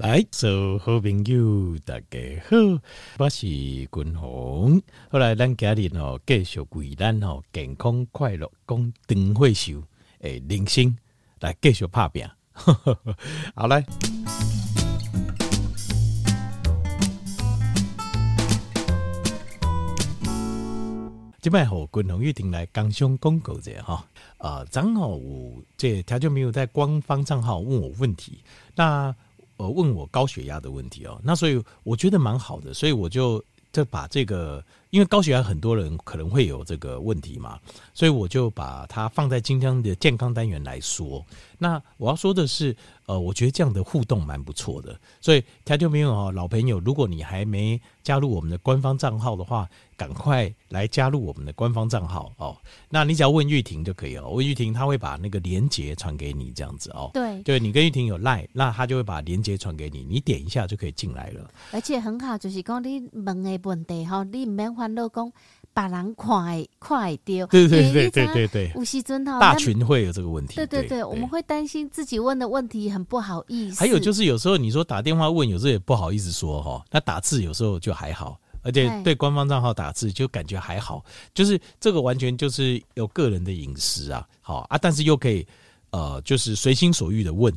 来，所有好朋友大家好，我是君宏。后来咱家里哦，继续为咱哦健康快乐讲长岁寿诶，人生来继续打拼。好来，今摆和君宏一定来刚上广告者哈啊，正好有这条就没有在官方账号问我问题，那。呃，问我高血压的问题哦，那所以我觉得蛮好的，所以我就就把这个，因为高血压很多人可能会有这个问题嘛，所以我就把它放在今天的健康单元来说。那我要说的是，呃，我觉得这样的互动蛮不错的，所以条条朋友哦，老朋友，如果你还没加入我们的官方账号的话，赶快来加入我们的官方账号哦。那你只要问玉婷就可以了，问玉婷，她会把那个连接传给你，这样子哦。对，对你跟玉婷有赖，那她就会把连接传给你，你点一下就可以进来了。而且很好，就是讲你问的问题哈，你唔免烦恼讲。把人快快丢，对对对对对对，吴锡尊哈，大群会有这个问题，对对对，我们会担心自己问的问题很不好意思。还有就是有时候你说打电话问，有时候也不好意思说哈，那打字有时候就还好，而且对官方账号打字就感觉还好，就是这个完全就是有个人的隐私啊，好啊，但是又可以呃，就是随心所欲的问。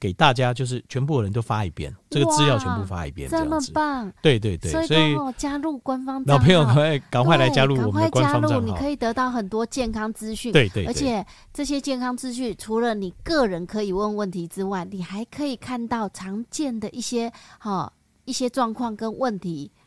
给大家就是全部的人都发一遍，这个资料全部发一遍，这样子。这么棒！对对对，所以加入官方老朋友赶快赶快来加入我们的官方账号，加入你可以得到很多健康资讯。对对，而且这些健康资讯除了你个人可以问问题之外，你还可以看到常见的一些哈一些状况跟问题。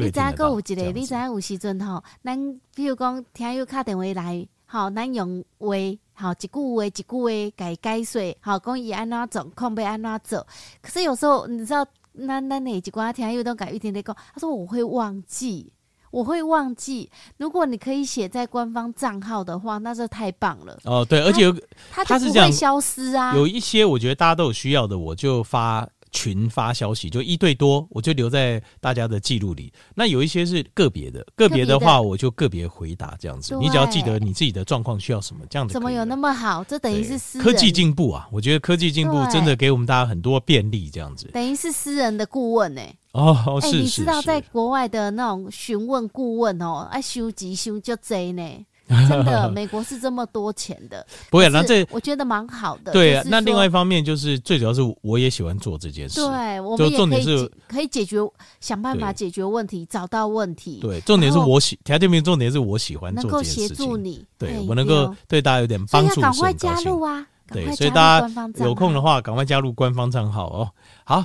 你知影阁有一个？你知影有时阵吼，咱比如讲听友打电话来，吼，咱用话，吼，一句话一句话改解说，吼，讲伊安怎做，控要安怎做。可是有时候你知道，咱咱那一寡听友都改一天天讲，他说我会忘记，我会忘记。如果你可以写在官方账号的话，那就太棒了。哦，对，而且有他它是不会消失啊。有一些我觉得大家都有需要的，我就发。群发消息就一对多，我就留在大家的记录里。那有一些是个别的，个别的话我就个别回答这样子。你只要记得你自己的状况需要什么，这样子。怎么有那么好？这等于是私人科技进步啊！我觉得科技进步真的给我们大家很多便利，这样子。等于是私人的顾问呢、欸？哦，是、欸、你知道在国外的那种询问顾问哦，爱收集收就贼呢。真的，美国是这么多钱的，不会。那这我觉得蛮好的。对啊，那另外一方面就是最主要是我也喜欢做这件事。对，我们也可以可以解决，想办法解决问题，找到问题。对，重点是我喜条件名，重点是我喜欢做这件事情。能够协助你，对我能够对大家有点帮助，赶快加入啊！对，所以大家有空的话，赶快加入官方账号哦。好。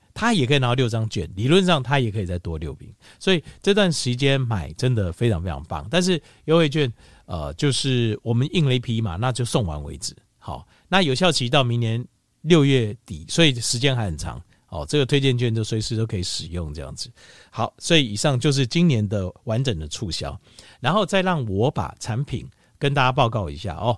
他也可以拿到六张券。理论上他也可以再多六瓶，所以这段时间买真的非常非常棒。但是优惠券，呃，就是我们印了一批嘛，那就送完为止。好。那有效期到明年六月底，所以时间还很长哦。这个推荐券就随时都可以使用，这样子。好，所以以上就是今年的完整的促销，然后再让我把产品跟大家报告一下哦。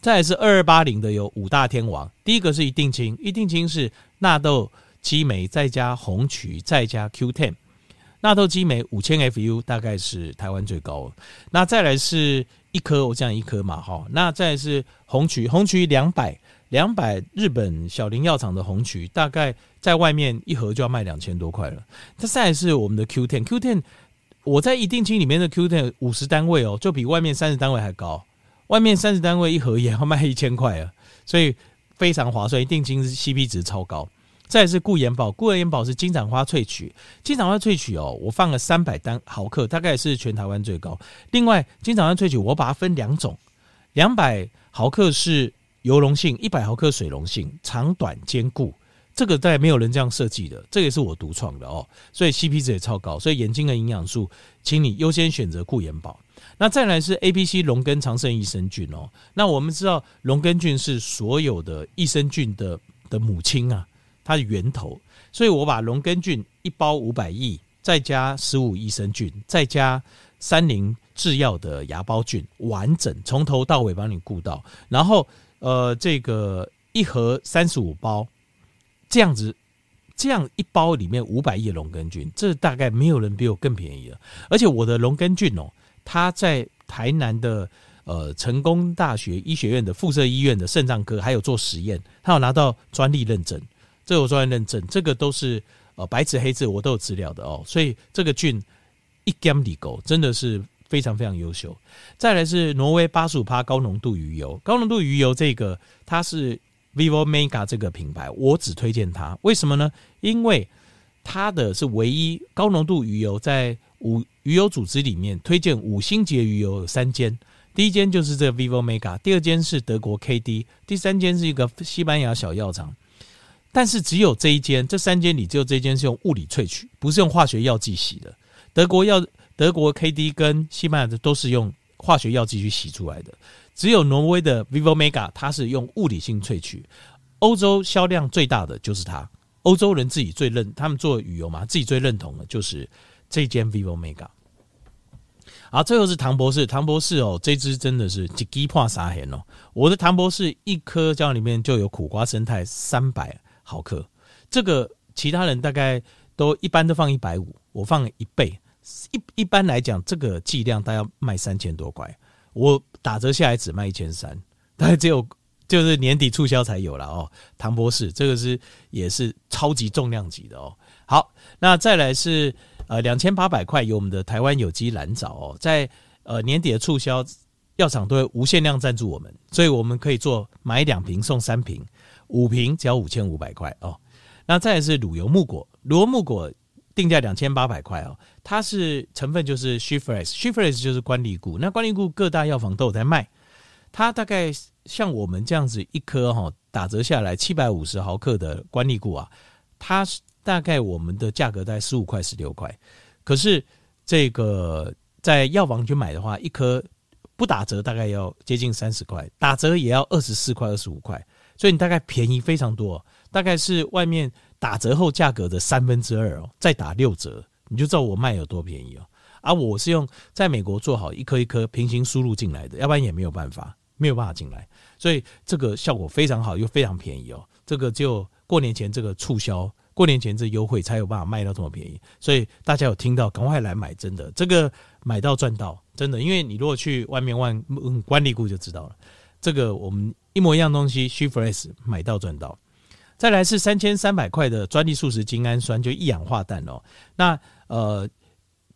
再来是二二八零的有五大天王，第一个是一定亲，一定亲是纳豆激酶再加红曲再加 Q10，纳豆激酶五千 FU 大概是台湾最高。那再来是一颗，我讲一颗嘛哈。那再来是红曲，红曲两百。两百日本小林药厂的红曲，大概在外面一盒就要卖两千多块了。它再来是我们的 Q ten，Q ten，我在一定亲里面的 Q ten 五十单位哦，就比外面三十单位还高。外面三十单位一盒也要卖一千块啊，所以非常划算。定金是 CP 值超高。再是顾元宝，顾元宝是金盏花萃取，金盏花萃取哦，我放了三百单毫克，大概是全台湾最高。另外，金盏花萃取我把它分两种，两百毫克是。油溶性一百毫克水溶性，长短兼顾，这个在没有人这样设计的，这个也是我独创的哦，所以 CP 值也超高，所以眼睛的营养素，请你优先选择顾眼宝。那再来是 A、B、C 龙根长胜益生菌哦，那我们知道龙根菌是所有的益生菌的的母亲啊，它的源头，所以我把龙根菌一包五百亿，再加十五益生菌，再加三菱制药的芽孢菌，完整从头到尾帮你顾到，然后。呃，这个一盒三十五包，这样子，这样一包里面五百亿龙根菌，这大概没有人比我更便宜了。而且我的龙根菌哦，他在台南的呃成功大学医学院的附设医院的肾脏科还有做实验，他有拿到专利认证，这有专利认证，这个都是呃白纸黑字我都有资料的哦。所以这个菌一 gam 里狗真的是。非常非常优秀，再来是挪威八十五趴高浓度鱼油，高浓度鱼油这个它是 Vivo Mega 这个品牌，我只推荐它，为什么呢？因为它的是唯一高浓度鱼油，在五鱼油组织里面推荐五星级的鱼油有三间，第一间就是这个 Vivo Mega，第二间是德国 KD，第三间是一个西班牙小药厂，但是只有这一间，这三间里只有这一间是用物理萃取，不是用化学药剂洗的，德国药。德国 KD 跟西班牙的都是用化学药剂去洗出来的，只有挪威的 Vivo Mega 它是用物理性萃取。欧洲销量最大的就是它，欧洲人自己最认，他们做鱼油嘛，自己最认同的就是这间 Vivo Mega。好，最后是唐博士，唐博士哦，这支真的是一支破三千哦。我的唐博士一颗胶里面就有苦瓜生态三百毫克，这个其他人大概都一般都放一百五，我放了一倍。一一般来讲，这个剂量大概卖三千多块，我打折下来只卖一千三，大概只有就是年底促销才有了哦。唐博士这个是也是超级重量级的哦。好，那再来是呃两千八百块有我们的台湾有机蓝藻哦，在呃年底的促销，药厂都会无限量赞助我们，所以我们可以做买两瓶送三瓶，五瓶只要五千五百块哦。那再是乳油木果，乳油木果定价两千八百块哦，它是成分就是 She-Fresh，She-Fresh 就是关荔菇，那关荔菇各大药房都有在卖，它大概像我们这样子一颗哈打折下来七百五十毫克的关荔菇啊，它是大概我们的价格在十五块十六块，可是这个在药房去买的话，一颗不打折大概要接近三十块，打折也要二十四块二十五块，所以你大概便宜非常多。大概是外面打折后价格的三分之二哦，再打六折，你就知道我卖有多便宜哦。而、啊、我是用在美国做好一颗一颗平行输入进来的，要不然也没有办法，没有办法进来。所以这个效果非常好，又非常便宜哦。这个就过年前这个促销，过年前这优惠才有办法卖到这么便宜。所以大家有听到，赶快来买，真的，这个买到赚到，真的。因为你如果去外面问嗯关利库就知道了，这个我们一模一样东西，She-Fresh 买到赚到。再来是三千三百块的专利素食精氨酸，就一氧化氮哦。那呃，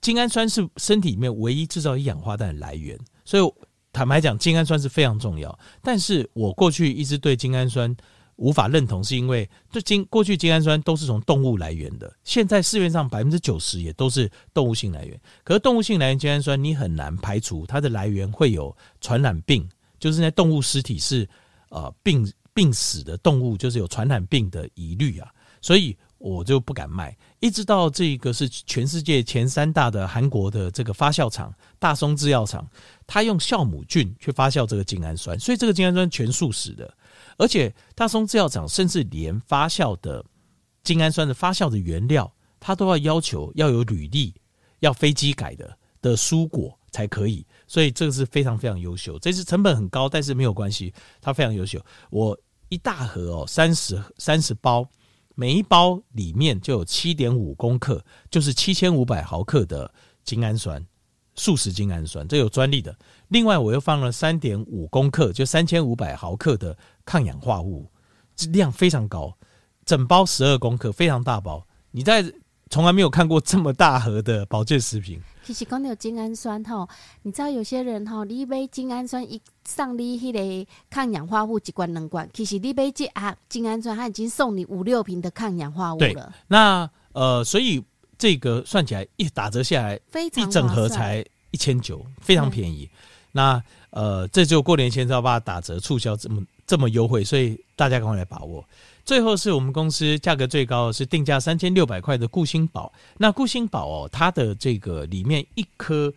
精氨酸是身体里面唯一制造一氧化氮的来源，所以坦白讲，精氨酸是非常重要。但是我过去一直对精氨酸无法认同，是因为这精过去精氨酸都是从动物来源的，现在市面上百分之九十也都是动物性来源。可是动物性来源精氨酸，你很难排除它的来源会有传染病，就是那动物尸体是呃病。病死的动物就是有传染病的疑虑啊，所以我就不敢卖。一直到这个是全世界前三大的韩国的这个发酵厂大松制药厂，他用酵母菌去发酵这个精氨酸，所以这个精氨酸全素食的。而且大松制药厂甚至连发酵的精氨酸的发酵的原料，它都要要求要有履历，要飞机改的的蔬果才可以。所以这个是非常非常优秀，这是成本很高，但是没有关系，它非常优秀。我一大盒哦，三十三十包，每一包里面就有七点五公克，就是七千五百毫克的精氨酸，素食精氨酸，这有专利的。另外我又放了三点五公克，就三千五百毫克的抗氧化物，量非常高，整包十二公克，非常大包。你在从来没有看过这么大盒的保健食品。其实讲到精氨酸吼，你知道有些人吼，你买精氨酸一上你迄个抗氧化物一罐两罐，其实你买这啊精氨酸，它已经送你五六瓶的抗氧化物了。那呃，所以这个算起来一打折下来，非常一整盒才一千九，非常便宜。那呃，这就过年前才要把它打折促销这么这么优惠，所以大家赶快来把握。最后是我们公司价格最高的是定价三千六百块的固心宝。那固心宝哦，它的这个里面一颗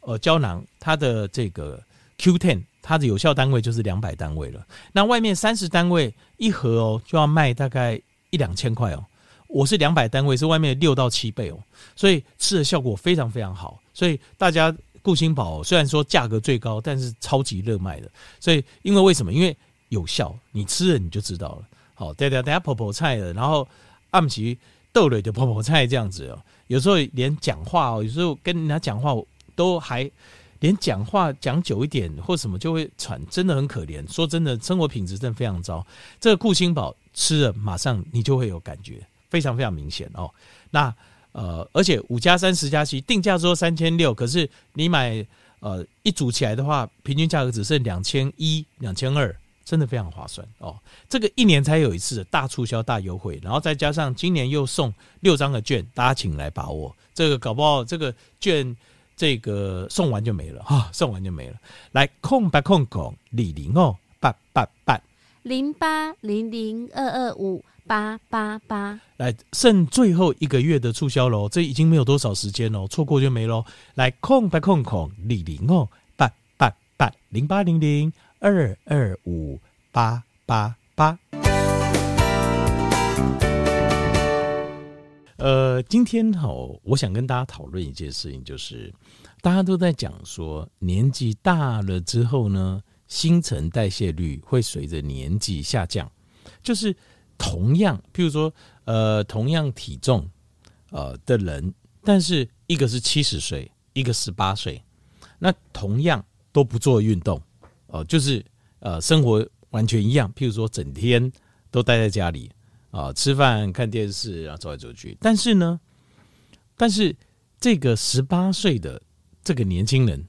呃胶囊，它的这个 Q10，它的有效单位就是两百单位了。那外面三十单位一盒哦，就要卖大概一两千块哦。我是两百单位，是外面六到七倍哦，所以吃的效果非常非常好。所以大家固心宝虽然说价格最高，但是超级热卖的。所以因为为什么？因为有效，你吃了你就知道了。好，对对，等下泡泡菜的，然后暗时豆类的泡泡菜这样子哦。有时候连讲话哦，有时候跟人家讲话都还连讲话讲久一点或什么就会喘，真的很可怜。说真的，生活品质真的非常糟。这个固心宝吃了，马上你就会有感觉，非常非常明显哦。那呃，而且五加三十加七定价说三千六，可是你买呃一组起来的话，平均价格只剩两千一、两千二。真的非常划算哦！这个一年才有一次的大促销、大优惠，然后再加上今年又送六张的券，大家请来把握。这个搞不好这个券这个送完就没了哈、送完就没了。来空白空空李零哦八八八零八零零二二五八八八，来剩最后一个月的促销喽，这已经没有多少时间喽，错过就没喽。来空白空空李零哦八八八零八零零。二二五八八八。呃，今天好，我想跟大家讨论一件事情，就是大家都在讲说，年纪大了之后呢，新陈代谢率会随着年纪下降。就是同样，譬如说，呃，同样体重呃的人，但是一个是七十岁，一个十八岁，那同样都不做运动。哦，就是呃，生活完全一样。譬如说，整天都待在家里啊，吃饭、看电视，然后走来走去。但是呢，但是这个十八岁的这个年轻人，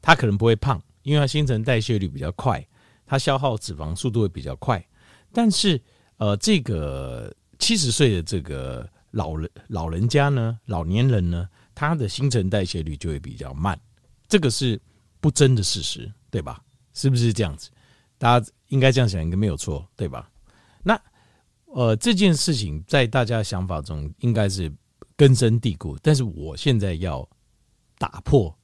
他可能不会胖，因为他新陈代谢率比较快，他消耗脂肪速度会比较快。但是，呃，这个七十岁的这个老人老人家呢，老年人呢，他的新陈代谢率就会比较慢，这个是不争的事实，对吧？是不是这样子？大家应该这样想，应该没有错，对吧？那，呃，这件事情在大家想法中应该是根深蒂固，但是我现在要打破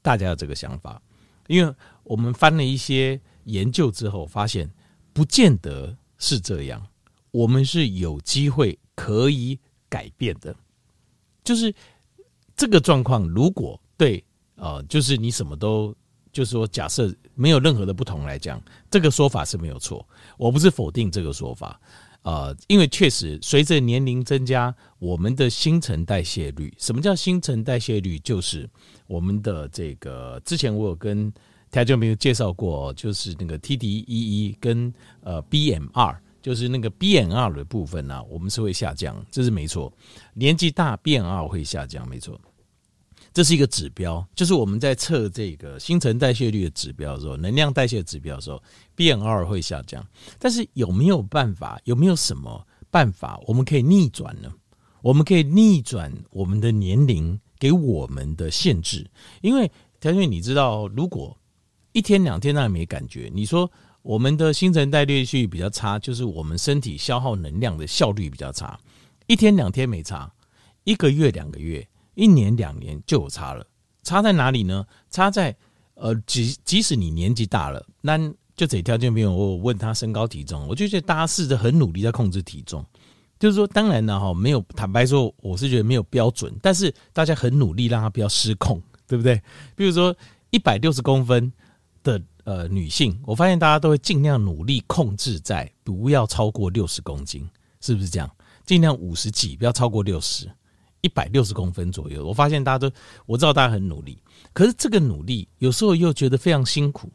大家的这个想法，因为我们翻了一些研究之后，发现不见得是这样，我们是有机会可以改变的，就是这个状况，如果对，呃，就是你什么都。就是说，假设没有任何的不同来讲，这个说法是没有错。我不是否定这个说法，呃，因为确实随着年龄增加，我们的新陈代谢率，什么叫新陈代谢率？就是我们的这个，之前我有跟听众朋友介绍过，就是那个 TDEE 跟呃 BMR，就是那个 BMR 的部分呢、我们是会下降，这是没错。年纪大，BMR 会下降，没错。这是一个指标，就是我们在测这个新陈代谢率的指标的时候，能量代谢指标的时候，BMR 会下降。但是有没有办法？有没有什么办法我们可以逆转呢？我们可以逆转我们的年龄给我们的限制，因为条件你知道，如果一天两天那也没感觉，你说我们的新陈代谢率比较差，就是我们身体消耗能量的效率比较差，一天两天没差，一个月两个月。一年两年就有差了，差在哪里呢？差在呃，即即使你年纪大了，那就这条件没有。我问他身高体重，我就觉得大家试着很努力在控制体重，就是说，当然了哈，没有坦白说，我是觉得没有标准，但是大家很努力让他不要失控，对不对？比如说一百六十公分的呃女性，我发现大家都会尽量努力控制在不要超过六十公斤，是不是这样？尽量五十几，不要超过六十。一百六十公分左右，我发现大家都，我知道大家很努力，可是这个努力有时候又觉得非常辛苦。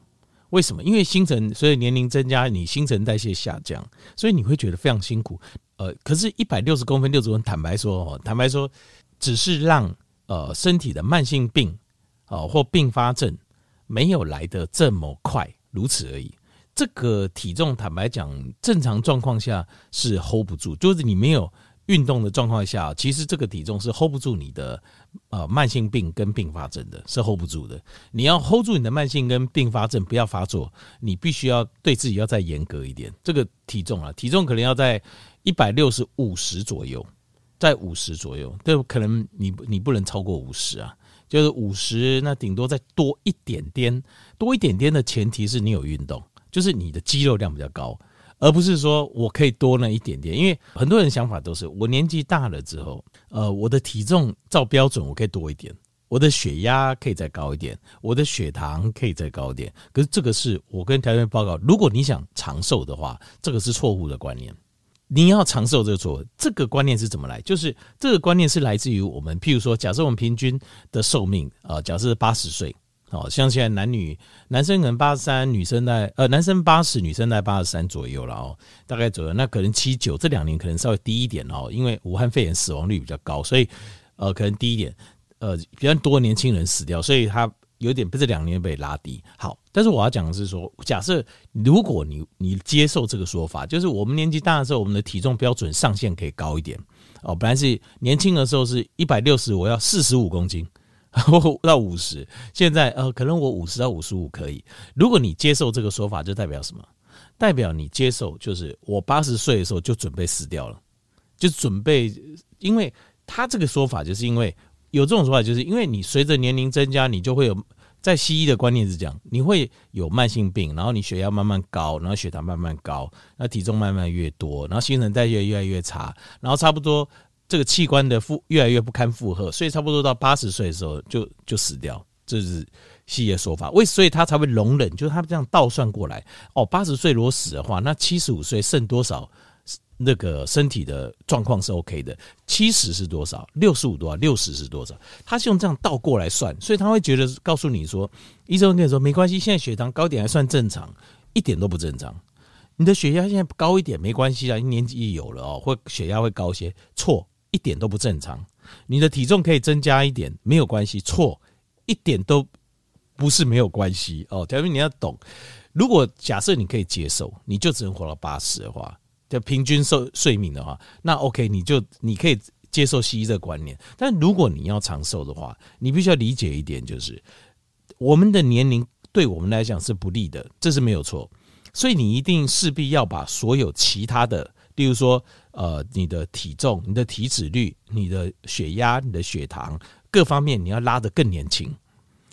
为什么？因为新陈，所以年龄增加，你新陈代谢下降，所以你会觉得非常辛苦。呃，可是，一百六十公分，六十公分，坦白说，哦，坦白说，只是让呃身体的慢性病哦或并发症没有来得这么快，如此而已。这个体重，坦白讲，正常状况下是 hold 不住，就是你没有。运动的状况下，其实这个体重是 hold 不住你的呃慢性病跟并发症的，是 hold 不住的。你要 hold 住你的慢性跟并发症不要发作，你必须要对自己要再严格一点。这个体重啊，体重可能要在一百六十五十左右，在五十左右，对，可能你你不能超过五十啊，就是五十，那顶多再多一点点，多一点点的前提是你有运动，就是你的肌肉量比较高。而不是说我可以多那一点点，因为很多人想法都是我年纪大了之后，呃，我的体重照标准我可以多一点，我的血压可以再高一点，我的血糖可以再高一点。可是这个是我跟条件报告，如果你想长寿的话，这个是错误的观念。你要长寿这个错，这个观念是怎么来？就是这个观念是来自于我们，譬如说，假设我们平均的寿命啊，假设八十岁。哦，像现在男女，男生可能八十三，女生在呃，男生八十，女生在八十三左右了哦，大概左右。那可能七九这两年可能稍微低一点哦，因为武汉肺炎死亡率比较高，所以呃，可能低一点。呃，比较多年轻人死掉，所以他有点被这两年被拉低。好，但是我要讲的是说，假设如果你你接受这个说法，就是我们年纪大的时候，我们的体重标准上限可以高一点哦。本来是年轻的时候是一百六十，我要四十五公斤。到五十，现在呃，可能我五十到五十五可以。如果你接受这个说法，就代表什么？代表你接受，就是我八十岁的时候就准备死掉了，就准备。因为他这个说法，就是因为有这种说法，就是因为你随着年龄增加，你就会有在西医的观念是这样，你会有慢性病，然后你血压慢慢高，然后血糖慢慢高，那体重慢慢越多，然后新陈代谢越来越差，然后差不多。这个器官的负越来越不堪负荷，所以差不多到八十岁的时候就就死掉，这是西医的说法。为所以他才会容忍，就是他这样倒算过来哦，八十岁如果死的话，那七十五岁剩多少？那个身体的状况是 OK 的。七十是多少？六十五多少？六十是多少？他是用这样倒过来算，所以他会觉得告诉你说，医生跟你说没关系，现在血糖高点还算正常，一点都不正常。你的血压现在高一点没关系啊，年纪有了哦，或血压会高一些，错。一点都不正常，你的体重可以增加一点，没有关系，错，一点都不是没有关系哦。假如你要懂，如果假设你可以接受，你就只能活到八十的话，就平均寿寿命的话，那 OK，你就你可以接受西医这观念。但如果你要长寿的话，你必须要理解一点，就是我们的年龄对我们来讲是不利的，这是没有错。所以你一定势必要把所有其他的，例如说，呃，你的体重、你的体脂率、你的血压、你的血糖各方面，你要拉得更年轻。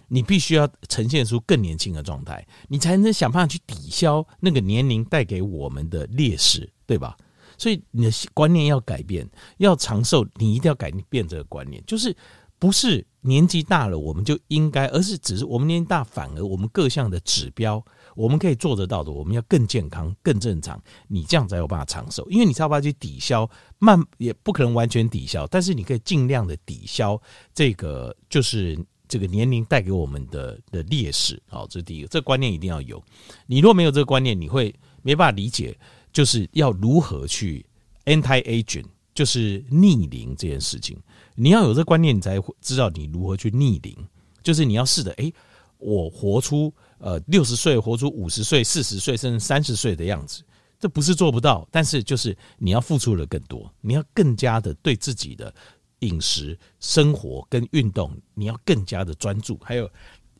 你必须要呈现出更年轻的状态，你才能想办法去抵消那个年龄带给我们的劣势，对吧？所以你的观念要改变，要长寿，你一定要改变这个观念，就是不是年纪大了我们就应该，而是只是我们年纪大，反而我们各项的指标。我们可以做得到的，我们要更健康、更正常，你这样才有办法长寿。因为你才有办法去抵消，慢也不可能完全抵消，但是你可以尽量的抵消这个，就是这个年龄带给我们的的劣势。好，这是第一个，这个观念一定要有。你如果没有这个观念，你会没办法理解，就是要如何去 anti-aging，就是逆龄这件事情。你要有这个观念，你才会知道你如何去逆龄，就是你要试着，诶，我活出。呃，六十岁活出五十岁、四十岁甚至三十岁的样子，这不是做不到，但是就是你要付出的更多，你要更加的对自己的饮食、生活跟运动，你要更加的专注，还有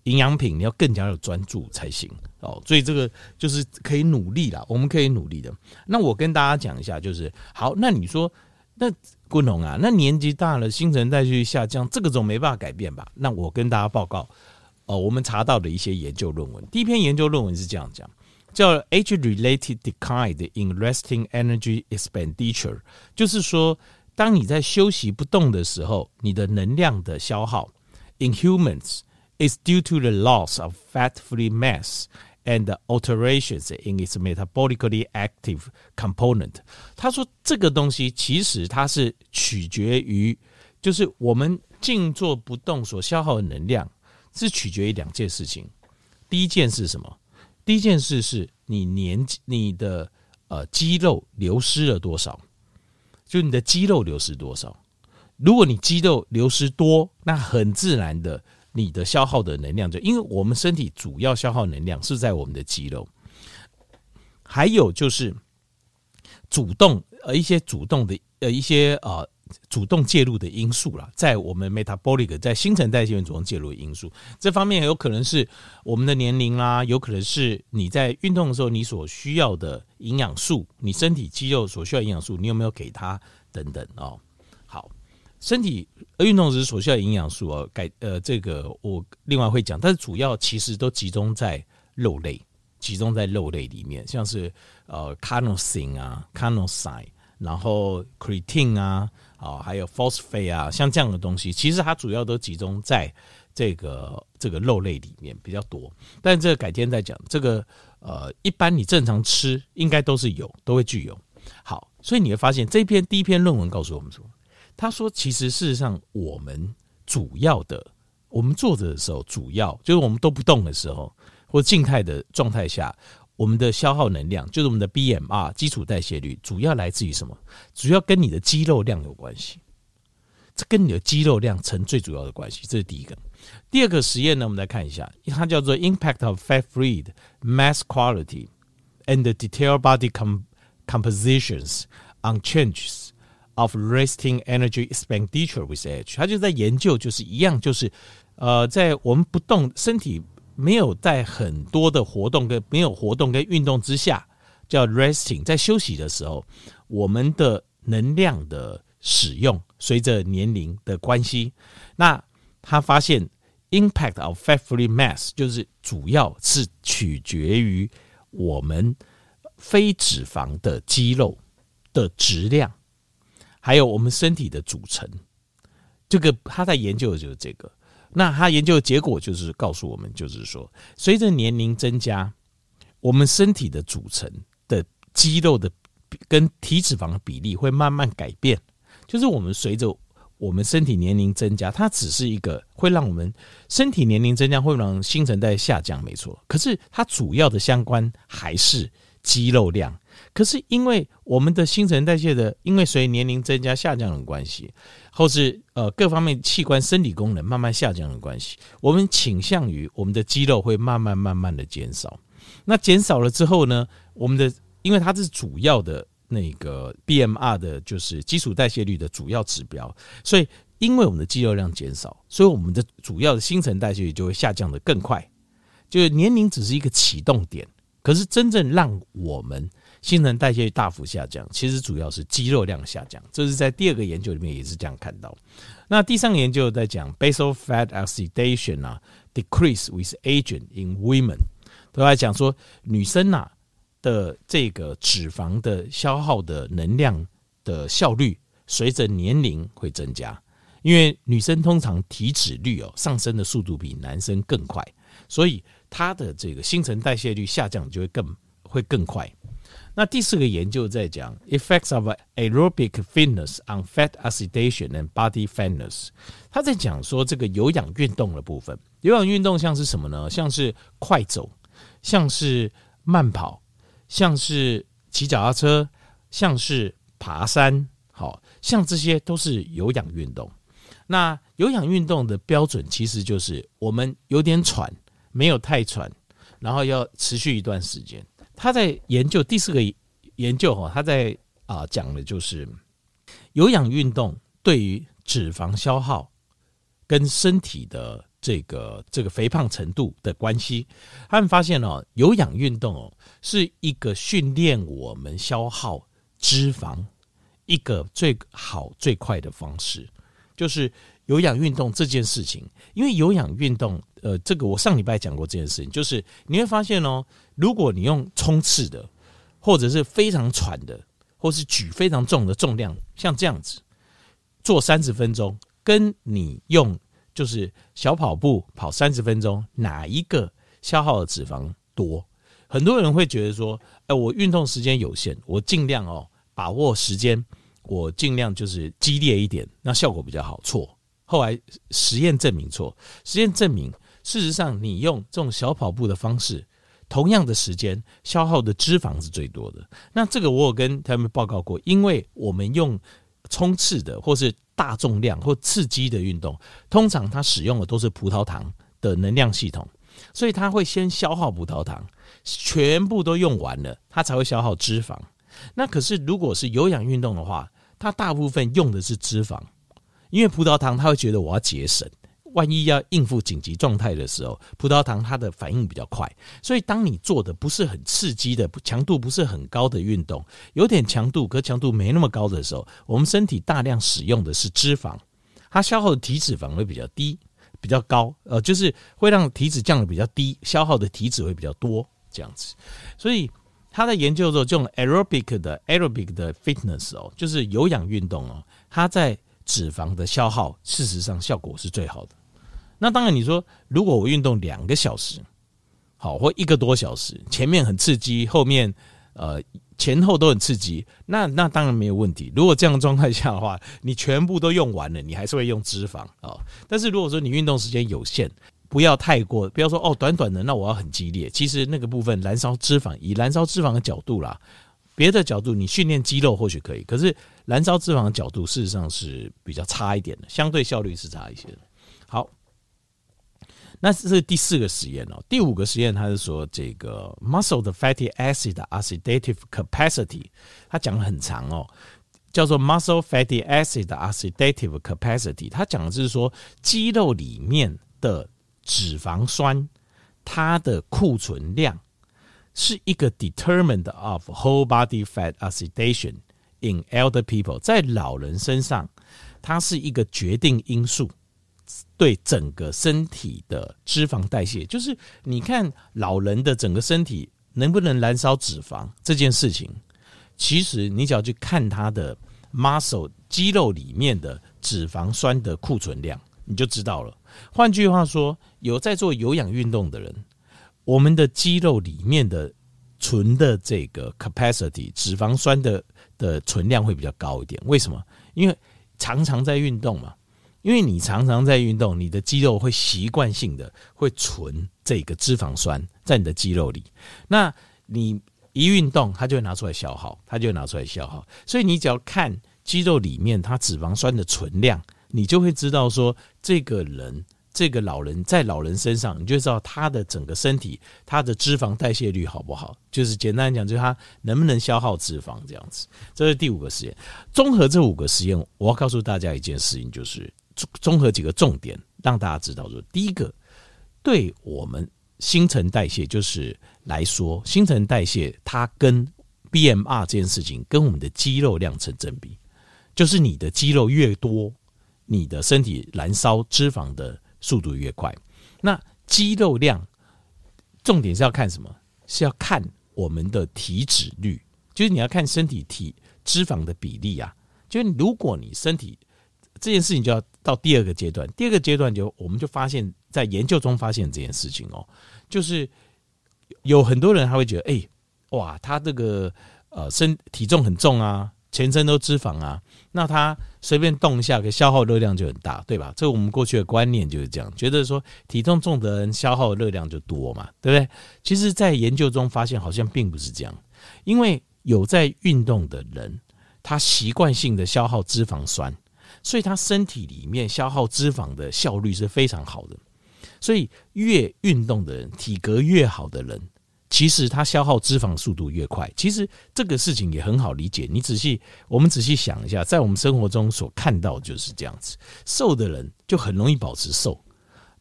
营养品，你要更加的专注才行哦。所以这个就是可以努力啦，我们可以努力的。那我跟大家讲一下，就是好，那你说那昆龙啊，那年纪大了，新陈代谢下降，这个总没办法改变吧？那我跟大家报告。哦，我们查到的一些研究论文，第一篇研究论文是这样讲，叫 “age-related decline in resting energy expenditure”，就是说，当你在休息不动的时候，你的能量的消耗 in humans is due to the loss of fat-free mass and alterations in its metabolically active component。他说，这个东西其实它是取决于，就是我们静坐不动所消耗的能量。是取决于两件事情，第一件是什么？第一件事是你年纪你的呃肌肉流失了多少，就你的肌肉流失多少。如果你肌肉流失多，那很自然的，你的消耗的能量就因为我们身体主要消耗能量是在我们的肌肉，还有就是主动呃一些主动的呃一些呃。主动介入的因素啦，在我们 metabolic 在新陈代谢中主动介入的因素，这方面有可能是我们的年龄啦，有可能是你在运动的时候你所需要的营养素，你身体肌肉所需要营养素，你有没有给它等等哦。好，身体运动时所需要营养素哦，改呃这个我另外会讲，但是主要其实都集中在肉类，集中在肉类里面，像是呃 c a r n o s i n 啊 carnosine，然后 creatine 啊。啊，还有 phosphate 啊，像这样的东西，其实它主要都集中在这个这个肉类里面比较多。但这个改天再讲。这个呃，一般你正常吃应该都是有，都会具有。好，所以你会发现这篇第一篇论文告诉我们说，他说其实事实上我们主要的，我们坐着的时候，主要就是我们都不动的时候，或静态的状态下。我们的消耗能量就是我们的 BMR 基础代谢率，主要来自于什么？主要跟你的肌肉量有关系，这跟你的肌肉量成最主要的关系。这是第一个。第二个实验呢，我们来看一下，它叫做 Impact of Fat-Free Mass Quality and the Detailed Body Compositions on Changes of Resting Energy Expenditure with Age。它就在研究，就是一样，就是呃，在我们不动身体。没有在很多的活动跟没有活动跟运动之下，叫 resting，在休息的时候，我们的能量的使用随着年龄的关系，那他发现 impact of fat-free mass 就是主要是取决于我们非脂肪的肌肉的质量，还有我们身体的组成。这个他在研究的就是这个。那他研究的结果就是告诉我们，就是说，随着年龄增加，我们身体的组成的肌肉的跟体脂肪的比例会慢慢改变。就是我们随着我们身体年龄增加，它只是一个会让我们身体年龄增加会让新陈代谢下降，没错。可是它主要的相关还是肌肉量。可是因为我们的新陈代谢的，因为随年龄增加下降的关系，或是呃各方面器官生理功能慢慢下降的关系，我们倾向于我们的肌肉会慢慢慢慢的减少。那减少了之后呢，我们的因为它是主要的那个 BMR 的，就是基础代谢率的主要指标，所以因为我们的肌肉量减少，所以我们的主要的新陈代谢率就会下降得更快。就是年龄只是一个启动点，可是真正让我们新陈代谢大幅下降，其实主要是肌肉量下降。这是在第二个研究里面也是这样看到。那第三个研究在讲 basal fat oxidation 啊，decrease with aging in women，都在讲说女生呐的这个脂肪的消耗的能量的效率随着年龄会增加，因为女生通常体脂率哦上升的速度比男生更快，所以她的这个新陈代谢率下降就会更会更快。那第四个研究在讲 effects of aerobic fitness on fat oxidation and body fatness。他在讲说这个有氧运动的部分，有氧运动像是什么呢？像是快走，像是慢跑，像是骑脚踏车，像是爬山，好，像这些都是有氧运动。那有氧运动的标准其实就是我们有点喘，没有太喘，然后要持续一段时间。他在研究第四个研究哈，他在啊讲的就是有氧运动对于脂肪消耗跟身体的这个这个肥胖程度的关系。他们发现哦，有氧运动哦是一个训练我们消耗脂肪一个最好最快的方式，就是有氧运动这件事情。因为有氧运动，呃，这个我上礼拜讲过这件事情，就是你会发现哦。如果你用冲刺的，或者是非常喘的，或是举非常重的重量，像这样子做三十分钟，跟你用就是小跑步跑三十分钟，哪一个消耗的脂肪多？很多人会觉得说，哎，我运动时间有限，我尽量哦把握时间，我尽量就是激烈一点，那效果比较好。错，后来实验证明错，实验证明事实上你用这种小跑步的方式。同样的时间消耗的脂肪是最多的。那这个我有跟他们报告过，因为我们用冲刺的或是大重量或刺激的运动，通常它使用的都是葡萄糖的能量系统，所以它会先消耗葡萄糖，全部都用完了，它才会消耗脂肪。那可是如果是有氧运动的话，它大部分用的是脂肪，因为葡萄糖它会觉得我要节省。万一要应付紧急状态的时候，葡萄糖它的反应比较快，所以当你做的不是很刺激的、强度不是很高的运动，有点强度，可强度没那么高的时候，我们身体大量使用的是脂肪，它消耗的体脂肪会比较低、比较高，呃，就是会让体脂降得比较低，消耗的体脂会比较多，这样子。所以他在研究的时候，这种 aerobic 的 aerobic 的 fitness 哦，就是有氧运动哦，它在脂肪的消耗，事实上效果是最好的。那当然，你说如果我运动两个小时，好，或一个多小时，前面很刺激，后面呃前后都很刺激，那那当然没有问题。如果这样状态下的话，你全部都用完了，你还是会用脂肪啊。但是如果说你运动时间有限，不要太过，不要说哦短短的，那我要很激烈。其实那个部分燃烧脂肪，以燃烧脂肪的角度啦，别的角度你训练肌肉或许可以，可是燃烧脂肪的角度事实上是比较差一点的，相对效率是差一些的。好。那这是第四个实验哦，第五个实验它是说这个 muscle 的 fatty acid oxidative capacity，它讲的很长哦，叫做 muscle fatty acid oxidative capacity，它讲的就是说肌肉里面的脂肪酸它的库存量是一个 determined of whole body fat oxidation in elder people，在老人身上它是一个决定因素。对整个身体的脂肪代谢，就是你看老人的整个身体能不能燃烧脂肪这件事情，其实你只要去看他的 muscle 肌肉里面的脂肪酸的库存量，你就知道了。换句话说，有在做有氧运动的人，我们的肌肉里面的存的这个 capacity 脂肪酸的的存量会比较高一点。为什么？因为常常在运动嘛。因为你常常在运动，你的肌肉会习惯性的会存这个脂肪酸在你的肌肉里。那你一运动它就会拿出来消耗，它就会拿出来消耗。所以你只要看肌肉里面它脂肪酸的存量，你就会知道说这个人。这个老人在老人身上，你就知道他的整个身体，他的脂肪代谢率好不好？就是简单讲，就是他能不能消耗脂肪这样子。这是第五个实验。综合这五个实验，我要告诉大家一件事情，就是综合几个重点，让大家知道说，第一个，对我们新陈代谢就是来说，新陈代谢它跟 BMR 这件事情跟我们的肌肉量成正比，就是你的肌肉越多，你的身体燃烧脂肪的。速度越快，那肌肉量重点是要看什么？是要看我们的体脂率，就是你要看身体体脂肪的比例啊。就是如果你身体这件事情就要到第二个阶段，第二个阶段就我们就发现，在研究中发现这件事情哦，就是有很多人他会觉得，哎，哇，他这个呃身体重很重啊。全身都脂肪啊，那他随便动一下，可消耗热量就很大，对吧？这我们过去的观念就是这样，觉得说体重重的人消耗热量就多嘛，对不对？其实，在研究中发现好像并不是这样，因为有在运动的人，他习惯性的消耗脂肪酸，所以他身体里面消耗脂肪的效率是非常好的。所以越运动的人，体格越好的人。其实他消耗脂肪速度越快，其实这个事情也很好理解。你仔细，我们仔细想一下，在我们生活中所看到就是这样子：瘦的人就很容易保持瘦，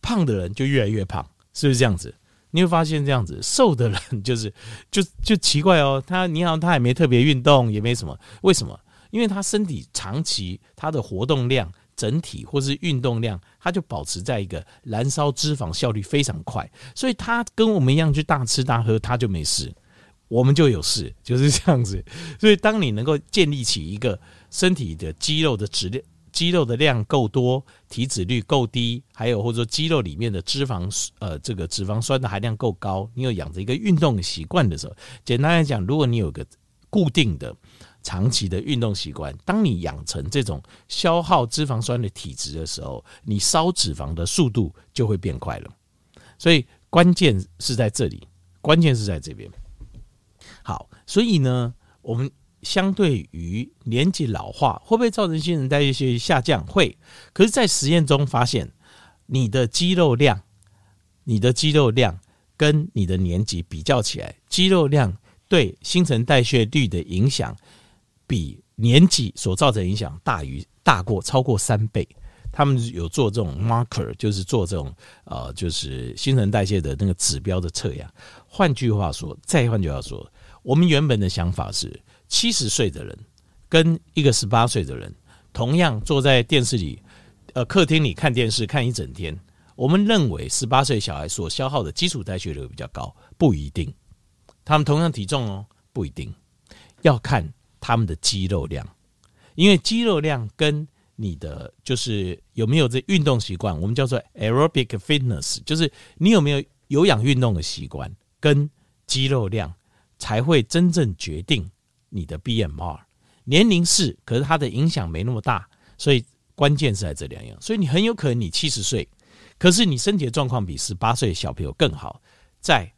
胖的人就越来越胖，是不是这样子？你会发现这样子，瘦的人就是就就奇怪哦，他你好，他也没特别运动，也没什么，为什么？因为他身体长期他的活动量。整体或是运动量，它就保持在一个燃烧脂肪效率非常快，所以他跟我们一样去大吃大喝，他就没事，我们就有事，就是这样子。所以当你能够建立起一个身体的肌肉的质量、肌肉的量够多、体脂率够低，还有或者说肌肉里面的脂肪呃这个脂肪酸的含量够高，你有养成一个运动习惯的时候，简单来讲，如果你有个固定的。长期的运动习惯，当你养成这种消耗脂肪酸的体质的时候，你烧脂肪的速度就会变快了。所以关键是在这里，关键是在这边。好，所以呢，我们相对于年纪老化，会不会造成新陈代谢下降？会。可是，在实验中发现，你的肌肉量，你的肌肉量跟你的年纪比较起来，肌肉量对新陈代谢率的影响。比年纪所造成影响大于大过超过三倍，他们有做这种 marker，就是做这种呃，就是新陈代谢的那个指标的测量。换句话说，再换句话说，我们原本的想法是，七十岁的人跟一个十八岁的人同样坐在电视里，呃，客厅里看电视看一整天，我们认为十八岁小孩所消耗的基础代谢率比较高，不一定。他们同样体重哦，不一定要看。他们的肌肉量，因为肌肉量跟你的就是有没有这运动习惯，我们叫做 aerobic fitness，就是你有没有有氧运动的习惯，跟肌肉量才会真正决定你的 BMR。年龄是，可是它的影响没那么大，所以关键是在这两样。所以你很有可能你七十岁，可是你身体的状况比十八岁的小朋友更好，在。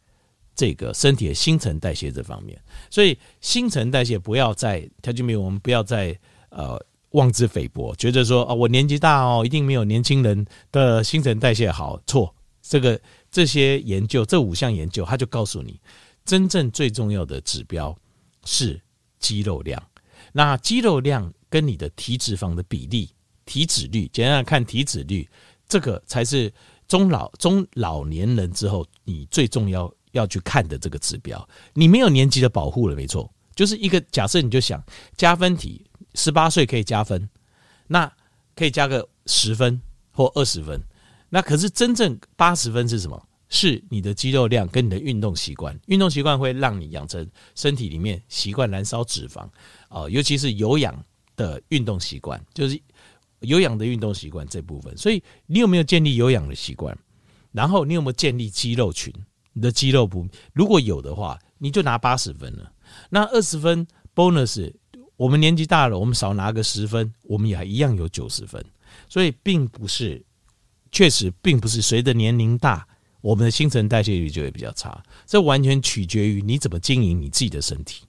这个身体的新陈代谢这方面，所以新陈代谢不要再条件没有，我们不要再呃妄自菲薄，觉得说啊、我年纪大哦，一定没有年轻人的新陈代谢好。错，这个这些研究这五项研究，他就告诉你，真正最重要的指标是肌肉量。那肌肉量跟你的体脂肪的比例、体脂率，简单来看体脂率，这个才是中老中老年人之后你最重要。要去看的这个指标，你没有年级的保护了，没错，就是一个假设，你就想加分题，十八岁可以加分，那可以加个十分或二十分，那可是真正八十分是什么？是你的肌肉量跟你的运动习惯，运动习惯会让你养成身体里面习惯燃烧脂肪，哦，尤其是有氧的运动习惯，就是有氧的运动习惯这部分。所以你有没有建立有氧的习惯？然后你有没有建立肌肉群？你的肌肉不，如果有的话，你就拿八十分了。那二十分 bonus，我们年纪大了，我们少拿个十分，我们也还一样有九十分。所以并不是，确实并不是随着年龄大，我们的新陈代谢率就会比较差。这完全取决于你怎么经营你自己的身体。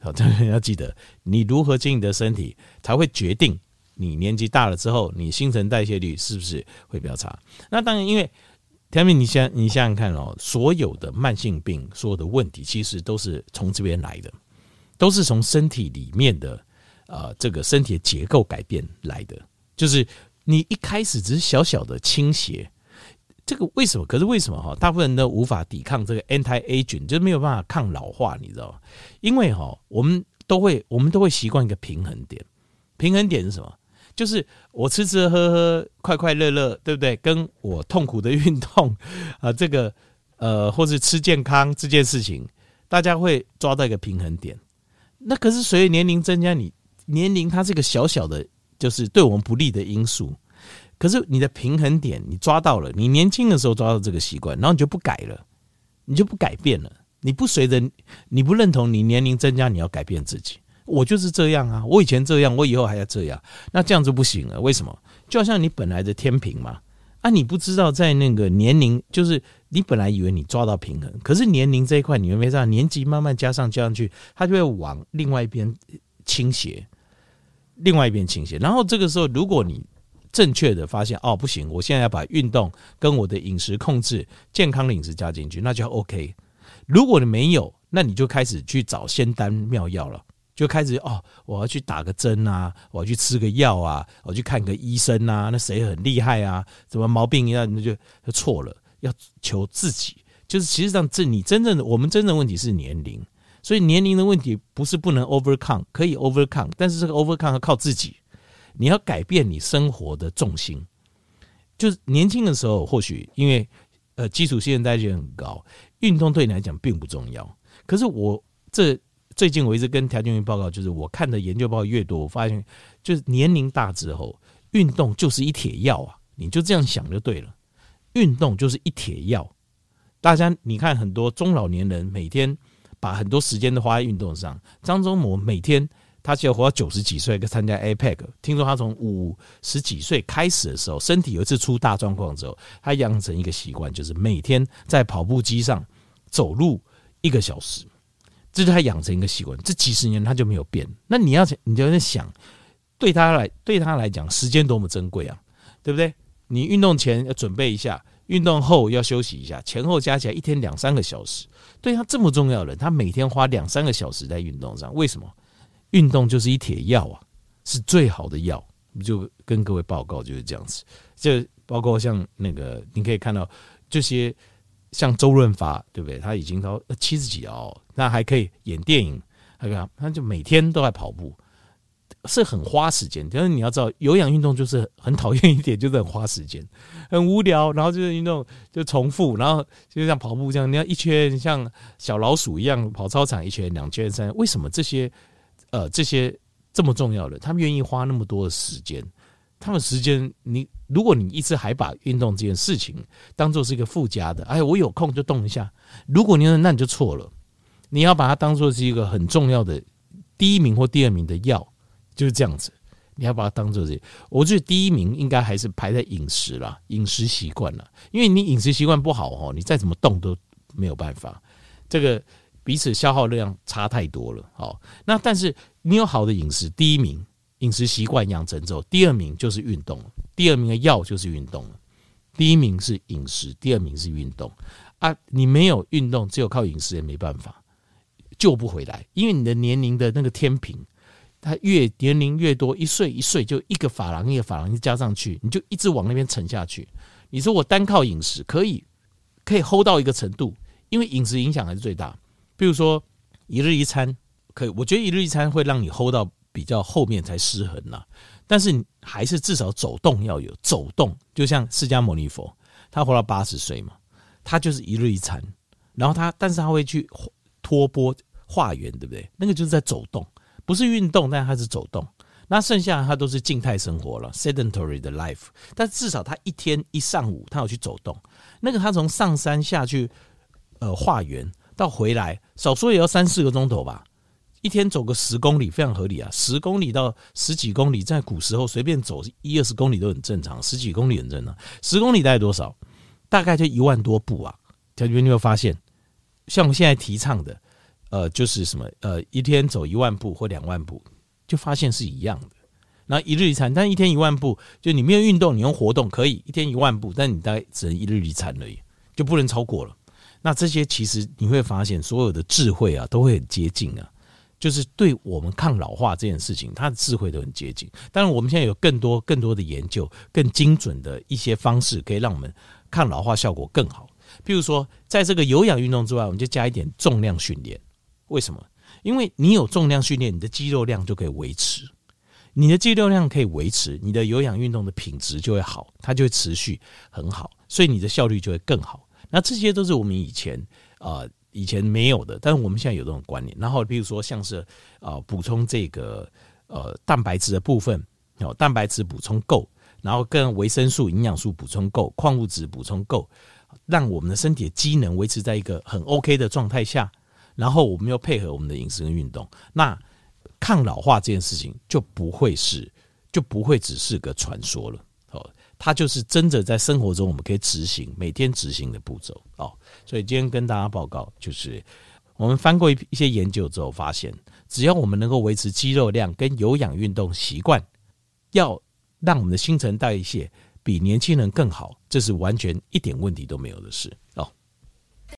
好，当然要记得，你如何经营的身体，才会决定你年纪大了之后，你新陈代谢率是不是会比较差。那当然，因为天明，你想你想想看哦，所有的慢性病，所有的问题，其实都是从这边来的，都是从身体里面的呃这个身体的结构改变来的。就是你一开始只是小小的倾斜。这个为什么？可是为什么哈？大部分人都无法抵抗这个 anti-aging，就是没有办法抗老化，你知道吗？因为哈，我们都会，我们都会习惯一个平衡点。平衡点是什么？就是我吃吃喝喝，快快乐乐，对不对？跟我痛苦的运动啊，这个呃，或是吃健康这件事情，大家会抓到一个平衡点。那可是随着年龄增加，你年龄它是一个小小的，就是对我们不利的因素。可是你的平衡点你抓到了，你年轻的时候抓到这个习惯，然后你就不改了，你就不改变了，你不随着你不认同你年龄增加你要改变自己，我就是这样啊，我以前这样，我以后还要这样，那这样就不行了。为什么？就好像你本来的天平嘛，啊，你不知道在那个年龄，就是你本来以为你抓到平衡，可是年龄这一块你们没知道，年纪慢慢加上加上去，它就会往另外一边倾斜，另外一边倾斜，然后这个时候如果你正确的发现哦，不行，我现在要把运动跟我的饮食控制、健康的饮食加进去，那就 OK。如果你没有，那你就开始去找仙丹妙药了，就开始哦，我要去打个针啊，我要去吃个药啊，我去看个医生啊，那谁很厉害啊？什么毛病一样那就就错了，要求自己。就是其实上这你真正的我们真正的问题是年龄，所以年龄的问题不是不能 overcome，可以 overcome，但是这个 overcome 要靠自己。你要改变你生活的重心，就是年轻的时候，或许因为呃基础新陈代谢很高，运动对你来讲并不重要。可是我这最近我一直跟调健报告，就是我看的研究报告越多，我发现就是年龄大之后，运动就是一铁药啊！你就这样想就对了，运动就是一铁药。大家你看，很多中老年人每天把很多时间都花在运动上，张忠谋每天。他只要活到九十几岁，跟参加 APEC。听说他从五十几岁开始的时候，身体有一次出大状况之后，他养成一个习惯，就是每天在跑步机上走路一个小时。这是他养成一个习惯，这几十年他就没有变。那你要你就在想，对他来对他来讲，时间多么珍贵啊，对不对？你运动前要准备一下，运动后要休息一下，前后加起来一天两三个小时。对他这么重要的人，他每天花两三个小时在运动上，为什么？运动就是一铁药啊，是最好的药。就跟各位报告就是这样子。就包括像那个，你可以看到这些，像周润发，对不对？他已经到七十几哦，那还可以演电影，他看他就每天都在跑步，是很花时间。但是你要知道，有氧运动就是很讨厌一点，就是很花时间，很无聊。然后就是运动就重复，然后就像跑步这样，你要一圈像小老鼠一样跑操场一圈、两圈、三。为什么这些？呃，这些这么重要的，他们愿意花那么多的时间，他们时间，你如果你一直还把运动这件事情当做是一个附加的，哎，我有空就动一下。如果你那你就错了，你要把它当做是一个很重要的第一名或第二名的药，就是这样子。你要把它当做这，我觉得第一名应该还是排在饮食啦，饮食习惯啦，因为你饮食习惯不好哦，你再怎么动都没有办法。这个。彼此消耗量差太多了，好，那但是你有好的饮食，第一名饮食习惯养成之后，第二名就是运动，第二名的药就是运动了。第一名是饮食，第二名是运动啊！你没有运动，只有靠饮食也没办法救不回来，因为你的年龄的那个天平，它越年龄越多，一岁一岁就一个法郎一个珐琅一加上去，你就一直往那边沉下去。你说我单靠饮食可以可以 hold 到一个程度，因为饮食影响还是最大。比如说一日一餐可以，我觉得一日一餐会让你 hold 到比较后面才失衡呐。但是还是至少走动要有走动，就像释迦牟尼佛，他活到八十岁嘛，他就是一日一餐，然后他但是他会去托钵化缘，对不对？那个就是在走动，不是运动，但它是走动。那剩下的它都是静态生活了，sedentary 的 life。但至少他一天一上午他有去走动，那个他从上山下去呃化缘。到回来，少说也要三四个钟头吧。一天走个十公里，非常合理啊。十公里到十几公里，在古时候随便走一二十公里都很正常，十几公里很正常。十公里大概多少？大概就一万多步啊。在这边你有发现，像我们现在提倡的，呃，就是什么，呃，一天走一万步或两万步，就发现是一样的。那一日一餐，但一天一万步，就你没有运动，你用活动可以一天一万步，但你大概只能一日一餐而已，就不能超过了。那这些其实你会发现，所有的智慧啊，都会很接近啊。就是对我们抗老化这件事情，它的智慧都很接近。当然，我们现在有更多更多的研究，更精准的一些方式，可以让我们抗老化效果更好。譬如说，在这个有氧运动之外，我们就加一点重量训练。为什么？因为你有重量训练，你的肌肉量就可以维持。你的肌肉量可以维持，你的有氧运动的品质就会好，它就会持续很好，所以你的效率就会更好。那这些都是我们以前啊。呃以前没有的，但是我们现在有这种观念。然后，比如说像是呃补充这个呃蛋白质的部分，哦，蛋白质补充够，然后跟维生素、营养素补充够，矿物质补充够，让我们的身体的机能维持在一个很 OK 的状态下。然后我们又配合我们的饮食跟运动，那抗老化这件事情就不会是就不会只是个传说了。哦它就是真的在生活中我们可以执行每天执行的步骤哦，所以今天跟大家报告，就是我们翻过一一些研究之后发现，只要我们能够维持肌肉量跟有氧运动习惯，要让我们的新陈代谢比年轻人更好，这是完全一点问题都没有的事。